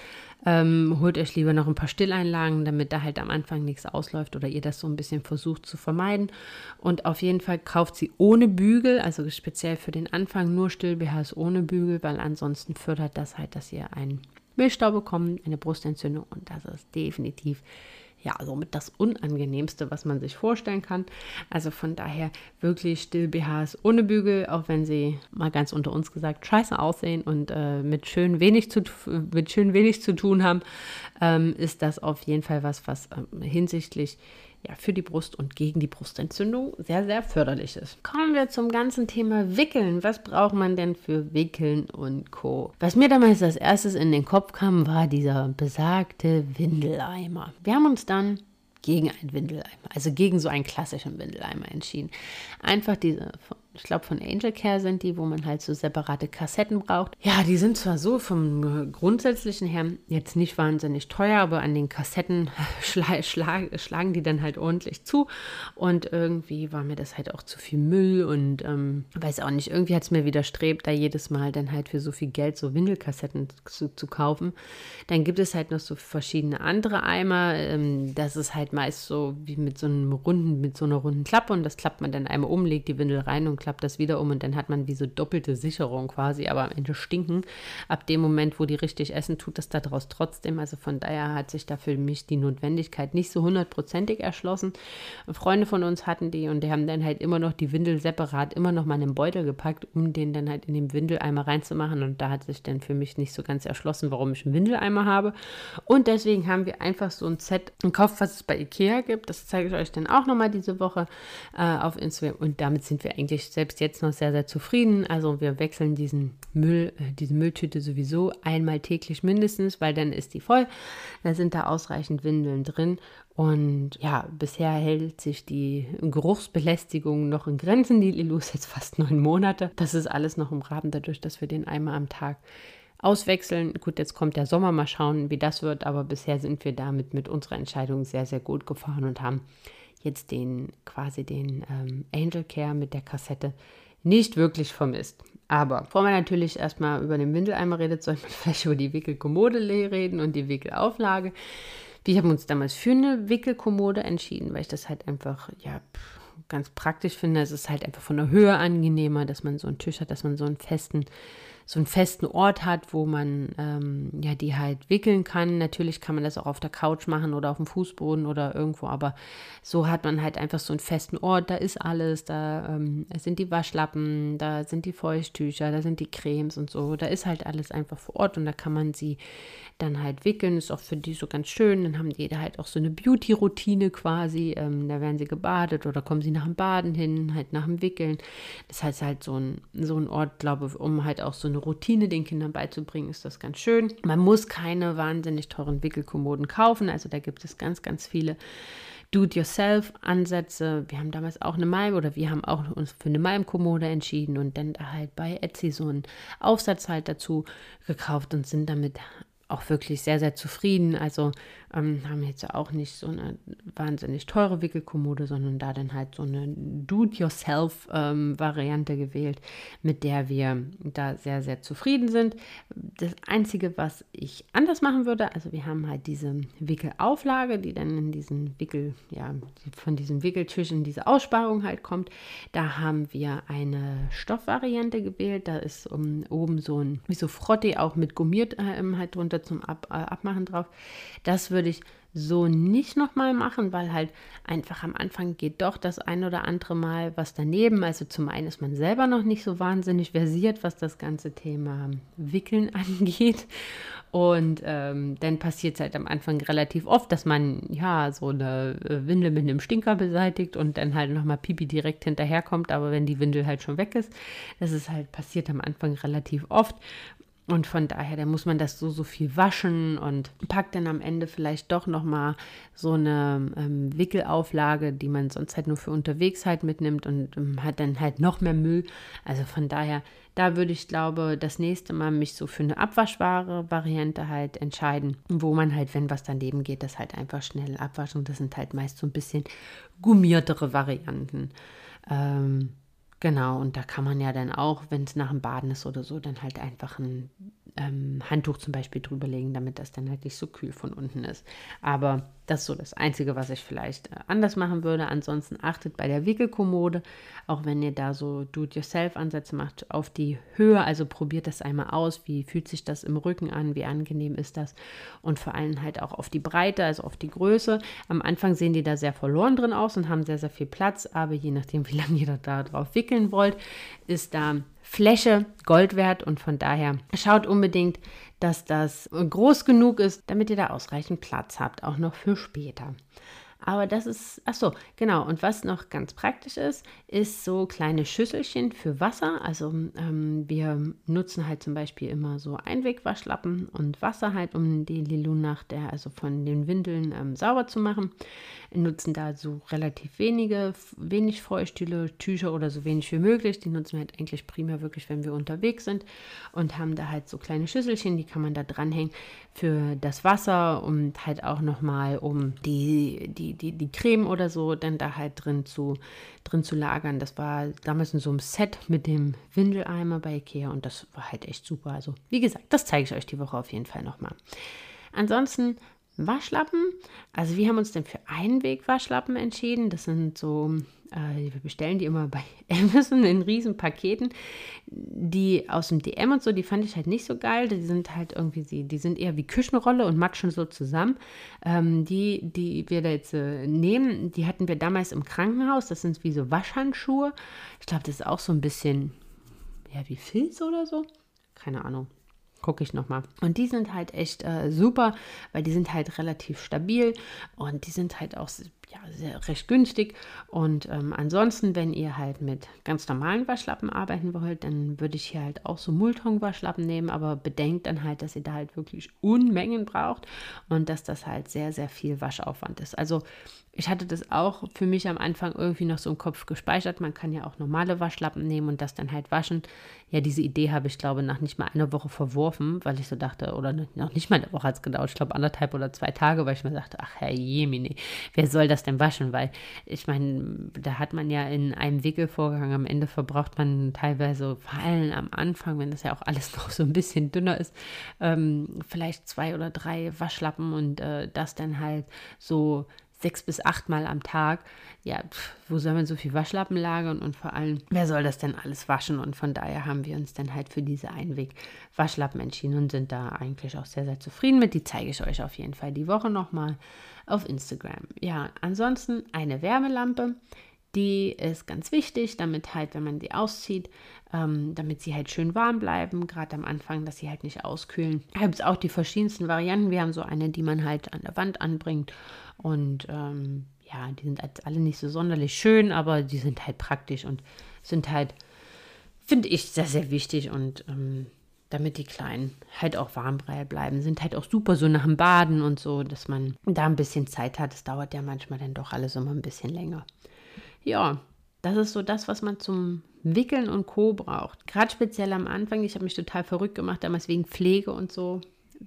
Ähm, holt euch lieber noch ein paar Stilleinlagen, damit da halt am Anfang nichts ausläuft oder ihr das so ein bisschen versucht zu vermeiden. Und auf jeden Fall kauft sie ohne Bügel, also speziell für den Anfang nur Still-BHs ohne Bügel, weil ansonsten fördert das halt, dass ihr einen Milchstau bekommt, eine Brustentzündung und das ist definitiv ja, somit das Unangenehmste, was man sich vorstellen kann. Also von daher wirklich Still-BHs ohne Bügel, auch wenn sie mal ganz unter uns gesagt scheiße aussehen und äh, mit, schön wenig zu, mit schön wenig zu tun haben, ähm, ist das auf jeden Fall was, was ähm, hinsichtlich ja, für die Brust und gegen die Brustentzündung sehr, sehr förderlich ist. Kommen wir zum ganzen Thema Wickeln. Was braucht man denn für Wickeln und Co? Was mir damals als erstes in den Kopf kam, war dieser besagte Windeleimer. Wir haben uns dann gegen einen Windeleimer, also gegen so einen klassischen Windeleimer entschieden. Einfach diese ich glaube von Angel Care sind die, wo man halt so separate Kassetten braucht. Ja, die sind zwar so vom grundsätzlichen her jetzt nicht wahnsinnig teuer, aber an den Kassetten <laughs> schla schla schlagen die dann halt ordentlich zu. Und irgendwie war mir das halt auch zu viel Müll und ähm, weiß auch nicht, irgendwie hat es mir widerstrebt, da jedes Mal dann halt für so viel Geld so Windelkassetten zu, zu kaufen. Dann gibt es halt noch so verschiedene andere Eimer. Ähm, das ist halt meist so wie mit so einem runden, mit so einer runden Klappe und das klappt man dann einmal um, legt die Windel rein und klappt das wieder um und dann hat man wie so doppelte Sicherung quasi, aber am Ende stinken. Ab dem Moment, wo die richtig essen, tut das daraus trotzdem. Also von daher hat sich da für mich die Notwendigkeit nicht so hundertprozentig erschlossen. Freunde von uns hatten die und die haben dann halt immer noch die Windel separat immer noch mal in den Beutel gepackt, um den dann halt in den Windeleimer reinzumachen und da hat sich dann für mich nicht so ganz erschlossen, warum ich einen Windeleimer habe. Und deswegen haben wir einfach so ein Set gekauft, was es bei Ikea gibt. Das zeige ich euch dann auch noch mal diese Woche äh, auf Instagram und damit sind wir eigentlich selbst jetzt noch sehr, sehr zufrieden. Also wir wechseln diesen Müll, äh, diese Mülltüte sowieso einmal täglich mindestens, weil dann ist die voll. Da sind da ausreichend Windeln drin. Und ja, bisher hält sich die Geruchsbelästigung noch in Grenzen. Die Lilu ist jetzt fast neun Monate. Das ist alles noch im Rahmen dadurch, dass wir den einmal am Tag auswechseln. Gut, jetzt kommt der Sommer, mal schauen, wie das wird, aber bisher sind wir damit mit unserer Entscheidung sehr, sehr gut gefahren und haben jetzt den quasi den ähm, Angel Care mit der Kassette nicht wirklich vermisst. Aber bevor man natürlich erstmal über den Windeleimer redet, sollte man vielleicht über die Wickelkommode reden und die Wickelauflage. Wir haben uns damals für eine Wickelkommode entschieden, weil ich das halt einfach, ja, ganz praktisch finde. Es ist halt einfach von der Höhe angenehmer, dass man so einen Tisch hat, dass man so einen festen so einen festen Ort hat, wo man ähm, ja die halt wickeln kann. Natürlich kann man das auch auf der Couch machen oder auf dem Fußboden oder irgendwo, aber so hat man halt einfach so einen festen Ort. Da ist alles, da ähm, sind die Waschlappen, da sind die Feuchttücher, da sind die Cremes und so. Da ist halt alles einfach vor Ort und da kann man sie dann halt wickeln. Ist auch für die so ganz schön. Dann haben die da halt auch so eine Beauty-Routine quasi. Ähm, da werden sie gebadet oder kommen sie nach dem Baden hin, halt nach dem Wickeln. Das heißt halt so ein, so ein Ort, glaube ich, um halt auch so eine Routine den Kindern beizubringen, ist das ganz schön. Man muss keine wahnsinnig teuren Wickelkommoden kaufen. Also da gibt es ganz, ganz viele Do-it-yourself-Ansätze. Wir haben damals auch eine Malm oder wir haben auch uns für eine Malm-Kommode entschieden und dann da halt bei Etsy so einen Aufsatz halt dazu gekauft und sind damit auch wirklich sehr, sehr zufrieden. Also ähm, haben jetzt ja auch nicht so eine wahnsinnig teure Wickelkommode, sondern da dann halt so eine Do-it-yourself-Variante ähm, gewählt, mit der wir da sehr, sehr zufrieden sind. Das Einzige, was ich anders machen würde, also wir haben halt diese Wickelauflage, die dann in diesen Wickel, ja, von diesem Wickeltisch in diese Aussparung halt kommt. Da haben wir eine Stoffvariante gewählt. Da ist um, oben so ein, wie so Frotte auch mit gummiert äh, halt drunter zum Ab, äh, Abmachen drauf. Das würde ich so nicht nochmal machen, weil halt einfach am Anfang geht doch das ein oder andere Mal was daneben. Also zum einen ist man selber noch nicht so wahnsinnig versiert, was das ganze Thema Wickeln <laughs> angeht. Und ähm, dann passiert es halt am Anfang relativ oft, dass man ja so eine äh, Windel mit einem Stinker beseitigt und dann halt nochmal Pipi direkt hinterherkommt. Aber wenn die Windel halt schon weg ist, das ist halt passiert am Anfang relativ oft. Und von daher, da muss man das so, so viel waschen und packt dann am Ende vielleicht doch nochmal so eine ähm, Wickelauflage, die man sonst halt nur für unterwegs halt mitnimmt und ähm, hat dann halt noch mehr Müll. Also von daher, da würde ich glaube, das nächste Mal mich so für eine abwaschbare Variante halt entscheiden, wo man halt, wenn was daneben geht, das halt einfach schnell abwaschen. Das sind halt meist so ein bisschen gummiertere Varianten. Ähm, Genau, und da kann man ja dann auch, wenn es nach dem Baden ist oder so, dann halt einfach ein ähm, Handtuch zum Beispiel drüber legen, damit das dann halt nicht so kühl von unten ist. Aber das ist so das Einzige, was ich vielleicht äh, anders machen würde. Ansonsten achtet bei der Wickelkommode, auch wenn ihr da so Do-it-yourself-Ansätze macht, auf die Höhe. Also probiert das einmal aus. Wie fühlt sich das im Rücken an? Wie angenehm ist das? Und vor allem halt auch auf die Breite, also auf die Größe. Am Anfang sehen die da sehr verloren drin aus und haben sehr, sehr viel Platz. Aber je nachdem, <laughs> wie lange ihr da drauf wickeln wollt, ist da Fläche Gold wert und von daher schaut unbedingt, dass das groß genug ist, damit ihr da ausreichend Platz habt, auch noch für später. Aber das ist, ach so, genau. Und was noch ganz praktisch ist, ist so kleine Schüsselchen für Wasser. Also ähm, wir nutzen halt zum Beispiel immer so Einwegwaschlappen und Wasser halt, um die Lilu nach der, also von den Windeln ähm, sauber zu machen. Nutzen da so relativ wenige, wenig Feuchtstühle, Tücher oder so wenig wie möglich. Die nutzen wir halt eigentlich primär wirklich, wenn wir unterwegs sind und haben da halt so kleine Schüsselchen, die kann man da dranhängen für das Wasser und halt auch nochmal, um die, die die, die, Creme oder so dann da halt drin zu, drin zu lagern. Das war damals in so einem Set mit dem Windeleimer bei Ikea und das war halt echt super. Also wie gesagt, das zeige ich euch die Woche auf jeden Fall nochmal. Ansonsten Waschlappen. Also wir haben uns dann für Einweg-Waschlappen entschieden. Das sind so, äh, wir bestellen die immer bei <laughs> Amazon in riesen Paketen. Die aus dem DM und so, die fand ich halt nicht so geil. Die sind halt irgendwie, die, die sind eher wie Küchenrolle und matschen so zusammen. Ähm, die, die wir da jetzt äh, nehmen, die hatten wir damals im Krankenhaus. Das sind wie so Waschhandschuhe. Ich glaube, das ist auch so ein bisschen, ja, wie Filz oder so. Keine Ahnung gucke ich nochmal. Und die sind halt echt äh, super, weil die sind halt relativ stabil und die sind halt auch ja, sehr, recht günstig. Und ähm, ansonsten, wenn ihr halt mit ganz normalen Waschlappen arbeiten wollt, dann würde ich hier halt auch so Multon-Waschlappen nehmen, aber bedenkt dann halt, dass ihr da halt wirklich Unmengen braucht und dass das halt sehr, sehr viel Waschaufwand ist. Also ich hatte das auch für mich am Anfang irgendwie noch so im Kopf gespeichert. Man kann ja auch normale Waschlappen nehmen und das dann halt waschen. Ja, diese Idee habe ich, glaube nach nicht mal einer Woche verworfen, weil ich so dachte, oder noch nicht mal eine Woche hat es gedauert, ich glaube anderthalb oder zwei Tage, weil ich mir dachte, ach Herr Jemine, wer soll das denn denn waschen? Weil ich meine, da hat man ja in einem Wickelvorgang am Ende verbraucht man teilweise, vor allem am Anfang, wenn das ja auch alles <laughs> noch so ein bisschen dünner ist, ähm, vielleicht zwei oder drei Waschlappen und äh, das dann halt so sechs bis achtmal am Tag. Ja, pf, wo soll man so viel Waschlappen lagern und vor allem, wer soll das denn alles waschen? Und von daher haben wir uns dann halt für diese Einweg-Waschlappen entschieden und sind da eigentlich auch sehr, sehr zufrieden mit. Die zeige ich euch auf jeden Fall die Woche nochmal auf Instagram. Ja, ansonsten eine Wärmelampe. Die ist ganz wichtig, damit halt, wenn man die auszieht, ähm, damit sie halt schön warm bleiben, gerade am Anfang, dass sie halt nicht auskühlen. Da gibt es auch die verschiedensten Varianten. Wir haben so eine, die man halt an der Wand anbringt und ähm, ja, die sind halt alle nicht so sonderlich schön, aber die sind halt praktisch und sind halt, finde ich, sehr, sehr wichtig und ähm, damit die Kleinen halt auch warm bleiben, sind halt auch super so nach dem Baden und so, dass man da ein bisschen Zeit hat. Es dauert ja manchmal dann doch alles immer ein bisschen länger ja, das ist so das, was man zum Wickeln und Co. braucht. Gerade speziell am Anfang, ich habe mich total verrückt gemacht, damals wegen Pflege und so.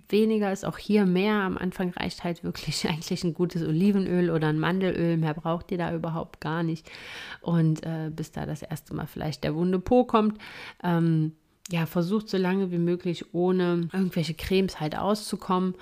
Weniger ist auch hier mehr. Am Anfang reicht halt wirklich <laughs> eigentlich ein gutes Olivenöl oder ein Mandelöl. Mehr braucht ihr da überhaupt gar nicht. Und äh, bis da das erste Mal vielleicht der wunde Po kommt, ähm, ja, versucht so lange wie möglich ohne irgendwelche Cremes halt auszukommen.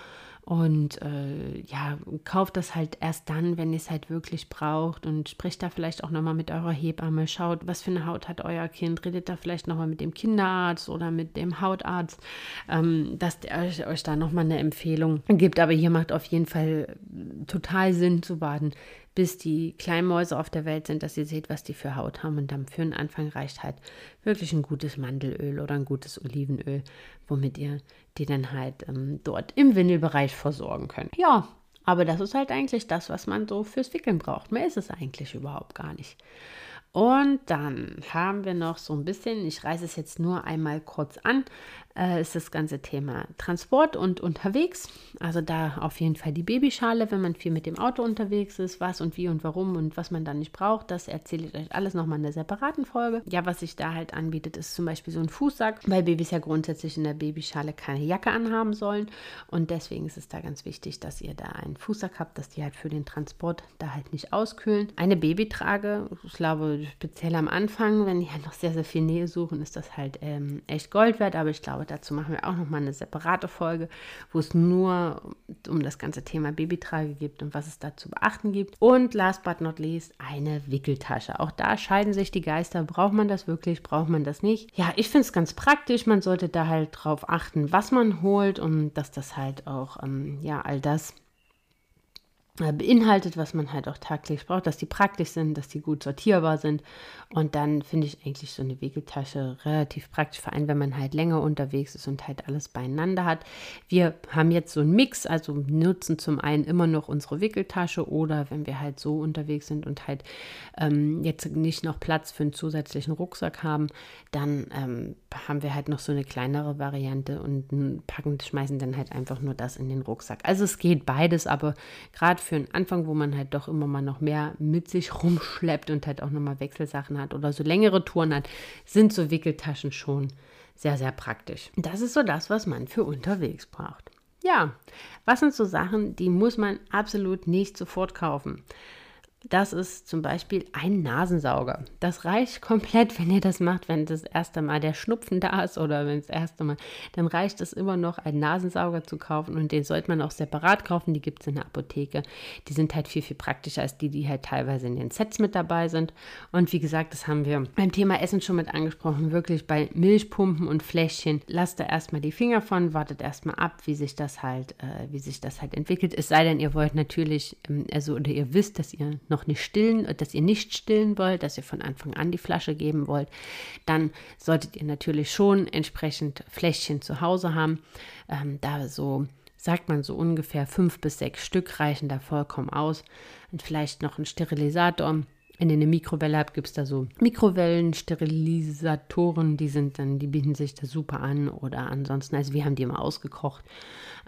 Und äh, ja, kauft das halt erst dann, wenn ihr es halt wirklich braucht und spricht da vielleicht auch nochmal mit eurer Hebamme, schaut, was für eine Haut hat euer Kind, redet da vielleicht nochmal mit dem Kinderarzt oder mit dem Hautarzt, ähm, dass der euch, euch da nochmal eine Empfehlung gibt. Aber hier macht auf jeden Fall total Sinn zu warten, bis die kleinen Mäuse auf der Welt sind, dass ihr seht, was die für Haut haben. Und dann für den Anfang reicht halt wirklich ein gutes Mandelöl oder ein gutes Olivenöl, womit ihr die dann halt ähm, dort im Windelbereich versorgen könnt. Ja, aber das ist halt eigentlich das, was man so fürs Wickeln braucht. Mehr ist es eigentlich überhaupt gar nicht. Und dann haben wir noch so ein bisschen, ich reiße es jetzt nur einmal kurz an, äh, ist das ganze Thema Transport und unterwegs. Also da auf jeden Fall die Babyschale, wenn man viel mit dem Auto unterwegs ist, was und wie und warum und was man dann nicht braucht, das erzähle ich euch alles nochmal in der separaten Folge. Ja, was sich da halt anbietet, ist zum Beispiel so ein Fußsack, weil Babys ja grundsätzlich in der Babyschale keine Jacke anhaben sollen. Und deswegen ist es da ganz wichtig, dass ihr da einen Fußsack habt, dass die halt für den Transport da halt nicht auskühlen. Eine Babytrage, ich glaube, speziell am Anfang, wenn die halt noch sehr, sehr viel Nähe suchen, ist das halt ähm, echt Gold wert. Aber ich glaube, dazu machen wir auch nochmal eine separate Folge, wo es nur um das ganze Thema Babytrage geht und was es da zu beachten gibt. Und last but not least, eine Wickeltasche. Auch da scheiden sich die Geister. Braucht man das wirklich? Braucht man das nicht? Ja, ich finde es ganz praktisch. Man sollte da halt drauf achten, was man holt und dass das halt auch, ähm, ja, all das beinhaltet, was man halt auch tagtäglich braucht, dass die praktisch sind, dass die gut sortierbar sind. Und dann finde ich eigentlich so eine Wegeltasche relativ praktisch, vor allem wenn man halt länger unterwegs ist und halt alles beieinander hat. Wir haben jetzt so einen Mix, also nutzen zum einen immer noch unsere Wickeltasche oder wenn wir halt so unterwegs sind und halt ähm, jetzt nicht noch Platz für einen zusätzlichen Rucksack haben, dann ähm, haben wir halt noch so eine kleinere Variante und packen, schmeißen dann halt einfach nur das in den Rucksack. Also es geht beides, aber gerade für den Anfang, wo man halt doch immer mal noch mehr mit sich rumschleppt und halt auch nochmal Wechselsachen hat oder so längere Touren hat, sind so Wickeltaschen schon sehr, sehr praktisch. Das ist so das, was man für unterwegs braucht. Ja, was sind so Sachen, die muss man absolut nicht sofort kaufen? Das ist zum Beispiel ein Nasensauger. Das reicht komplett, wenn ihr das macht, wenn das erste Mal der Schnupfen da ist oder wenn das erste Mal, dann reicht es immer noch, einen Nasensauger zu kaufen und den sollte man auch separat kaufen. Die gibt es in der Apotheke. Die sind halt viel, viel praktischer als die, die halt teilweise in den Sets mit dabei sind. Und wie gesagt, das haben wir beim Thema Essen schon mit angesprochen. Wirklich bei Milchpumpen und Fläschchen, lasst da erstmal die Finger von, wartet erstmal ab, wie sich das halt, äh, wie sich das halt entwickelt. Es sei denn, ihr wollt natürlich, ähm, also oder ihr wisst, dass ihr noch nicht stillen, dass ihr nicht stillen wollt, dass ihr von Anfang an die Flasche geben wollt, dann solltet ihr natürlich schon entsprechend Fläschchen zu Hause haben. Ähm, da so sagt man so ungefähr fünf bis sechs Stück reichen da vollkommen aus. Und vielleicht noch ein Sterilisator. Wenn ihr eine Mikrowelle habt, gibt es da so Mikrowellen-Sterilisatoren, die sind dann, die bieten sich da super an. Oder ansonsten, also wir haben die immer ausgekocht.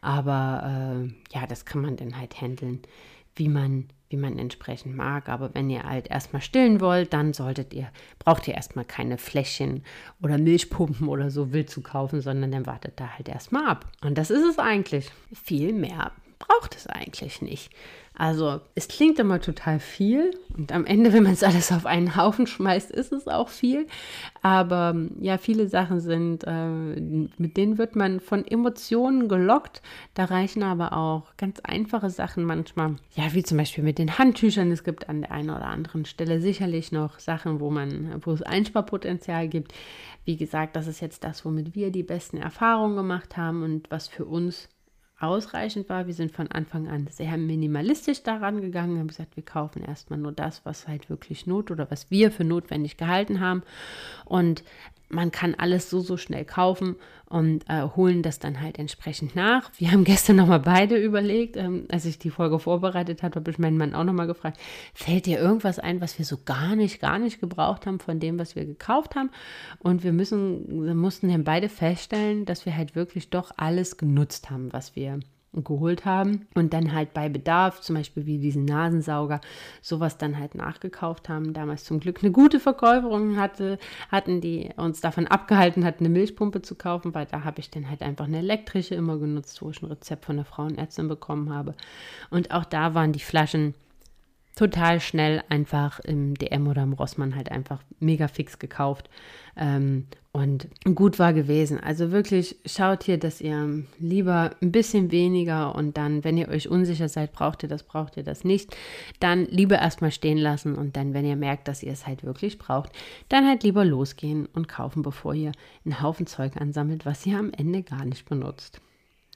Aber äh, ja, das kann man dann halt handeln, wie man wie man entsprechend mag. Aber wenn ihr halt erstmal stillen wollt, dann solltet ihr, braucht ihr erstmal keine Fläschchen oder Milchpumpen oder so wild zu kaufen, sondern dann wartet da halt erstmal ab. Und das ist es eigentlich. Viel mehr braucht es eigentlich nicht. Also es klingt immer total viel und am Ende, wenn man es alles auf einen Haufen schmeißt, ist es auch viel. Aber ja, viele Sachen sind, äh, mit denen wird man von Emotionen gelockt. Da reichen aber auch ganz einfache Sachen manchmal. Ja, wie zum Beispiel mit den Handtüchern. Es gibt an der einen oder anderen Stelle sicherlich noch Sachen, wo man, wo es Einsparpotenzial gibt. Wie gesagt, das ist jetzt das, womit wir die besten Erfahrungen gemacht haben und was für uns ausreichend war. Wir sind von Anfang an sehr minimalistisch daran gegangen, haben gesagt, wir kaufen erstmal nur das, was halt wirklich not oder was wir für notwendig gehalten haben. Und man kann alles so, so schnell kaufen und äh, holen das dann halt entsprechend nach. Wir haben gestern nochmal beide überlegt, ähm, als ich die Folge vorbereitet habe, habe ich meinen Mann auch nochmal gefragt, fällt dir irgendwas ein, was wir so gar nicht, gar nicht gebraucht haben von dem, was wir gekauft haben? Und wir müssen, wir mussten dann beide feststellen, dass wir halt wirklich doch alles genutzt haben, was wir geholt haben und dann halt bei Bedarf, zum Beispiel wie diesen Nasensauger, sowas dann halt nachgekauft haben. Damals zum Glück eine gute Verkäuferin hatte, hatten, die uns davon abgehalten hat, eine Milchpumpe zu kaufen, weil da habe ich dann halt einfach eine elektrische immer genutzt, wo ich ein Rezept von der Frauenärztin bekommen habe. Und auch da waren die Flaschen total schnell einfach im DM oder im Rossmann halt einfach mega fix gekauft ähm, und gut war gewesen. Also wirklich schaut hier, dass ihr lieber ein bisschen weniger und dann, wenn ihr euch unsicher seid, braucht ihr das, braucht ihr das nicht, dann lieber erstmal stehen lassen und dann, wenn ihr merkt, dass ihr es halt wirklich braucht, dann halt lieber losgehen und kaufen, bevor ihr einen Haufen Zeug ansammelt, was ihr am Ende gar nicht benutzt.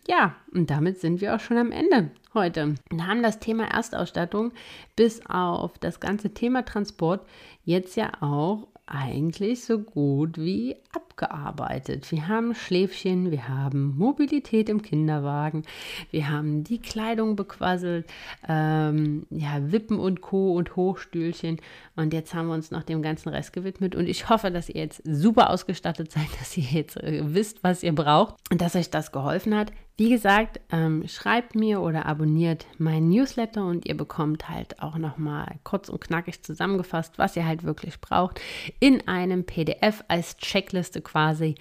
Ja, und damit sind wir auch schon am Ende heute. Haben das Thema Erstausstattung bis auf das ganze Thema Transport jetzt ja auch eigentlich so gut wie abgearbeitet. Wir haben Schläfchen, wir haben Mobilität im Kinderwagen, wir haben die Kleidung bequasselt, ähm, ja, Wippen und Co. und Hochstühlchen. Und jetzt haben wir uns noch dem ganzen Rest gewidmet. Und ich hoffe, dass ihr jetzt super ausgestattet seid, <laughs> dass ihr jetzt äh, wisst, was ihr braucht und dass euch das geholfen hat. Wie gesagt, ähm, schreibt mir oder abonniert meinen Newsletter und ihr bekommt halt auch nochmal kurz und knackig zusammengefasst, was ihr halt wirklich braucht, in einem PDF als Checkliste quasi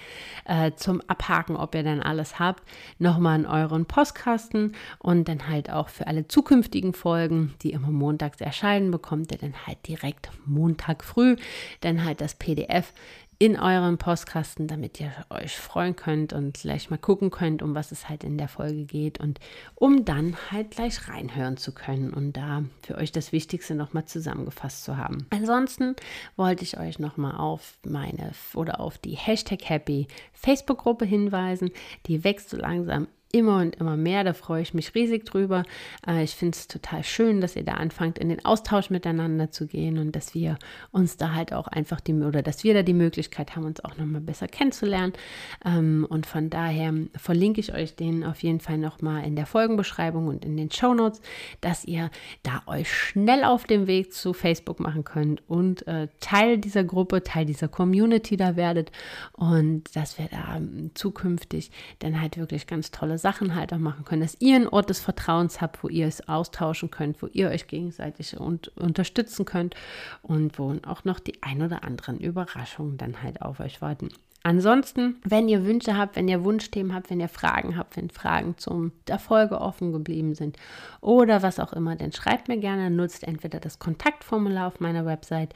äh, zum Abhaken, ob ihr dann alles habt, nochmal in euren Postkasten und dann halt auch für alle zukünftigen Folgen, die immer montags erscheinen, bekommt ihr dann halt direkt Montag früh dann halt das PDF in eurem Postkasten, damit ihr euch freuen könnt und gleich mal gucken könnt, um was es halt in der Folge geht und um dann halt gleich reinhören zu können und da für euch das Wichtigste nochmal zusammengefasst zu haben. Ansonsten wollte ich euch nochmal auf meine oder auf die Hashtag Happy Facebook-Gruppe hinweisen. Die wächst so langsam immer und immer mehr. Da freue ich mich riesig drüber. Äh, ich finde es total schön, dass ihr da anfangt, in den Austausch miteinander zu gehen und dass wir uns da halt auch einfach die oder dass wir da die Möglichkeit haben, uns auch nochmal besser kennenzulernen. Ähm, und von daher verlinke ich euch den auf jeden Fall nochmal in der Folgenbeschreibung und in den Show Notes, dass ihr da euch schnell auf dem Weg zu Facebook machen könnt und äh, Teil dieser Gruppe, Teil dieser Community da werdet und dass wir da ähm, zukünftig dann halt wirklich ganz tolle Sachen halt auch machen können, dass ihr einen Ort des Vertrauens habt, wo ihr es austauschen könnt, wo ihr euch gegenseitig und unterstützen könnt und wo auch noch die ein oder anderen Überraschungen dann halt auf euch warten. Ansonsten, wenn ihr Wünsche habt, wenn ihr Wunschthemen habt, wenn ihr Fragen habt, wenn Fragen zum der offen geblieben sind oder was auch immer, dann schreibt mir gerne, nutzt entweder das Kontaktformular auf meiner Website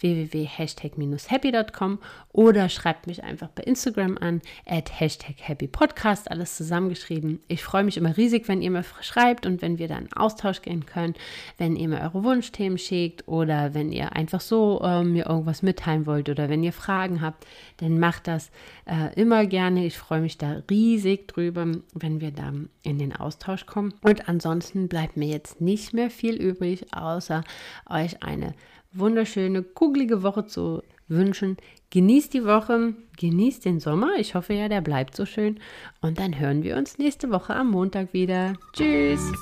www.hashtag-happy.com oder schreibt mich einfach bei Instagram an, at Hashtag Happy Podcast, alles zusammengeschrieben. Ich freue mich immer riesig, wenn ihr mir schreibt und wenn wir dann Austausch gehen können, wenn ihr mir eure Wunschthemen schickt oder wenn ihr einfach so äh, mir irgendwas mitteilen wollt oder wenn ihr Fragen habt, dann macht das das äh, immer gerne. Ich freue mich da riesig drüber, wenn wir da in den Austausch kommen. Und ansonsten bleibt mir jetzt nicht mehr viel übrig, außer euch eine wunderschöne, kugelige Woche zu wünschen. Genießt die Woche, genießt den Sommer. Ich hoffe ja, der bleibt so schön. Und dann hören wir uns nächste Woche am Montag wieder. Tschüss!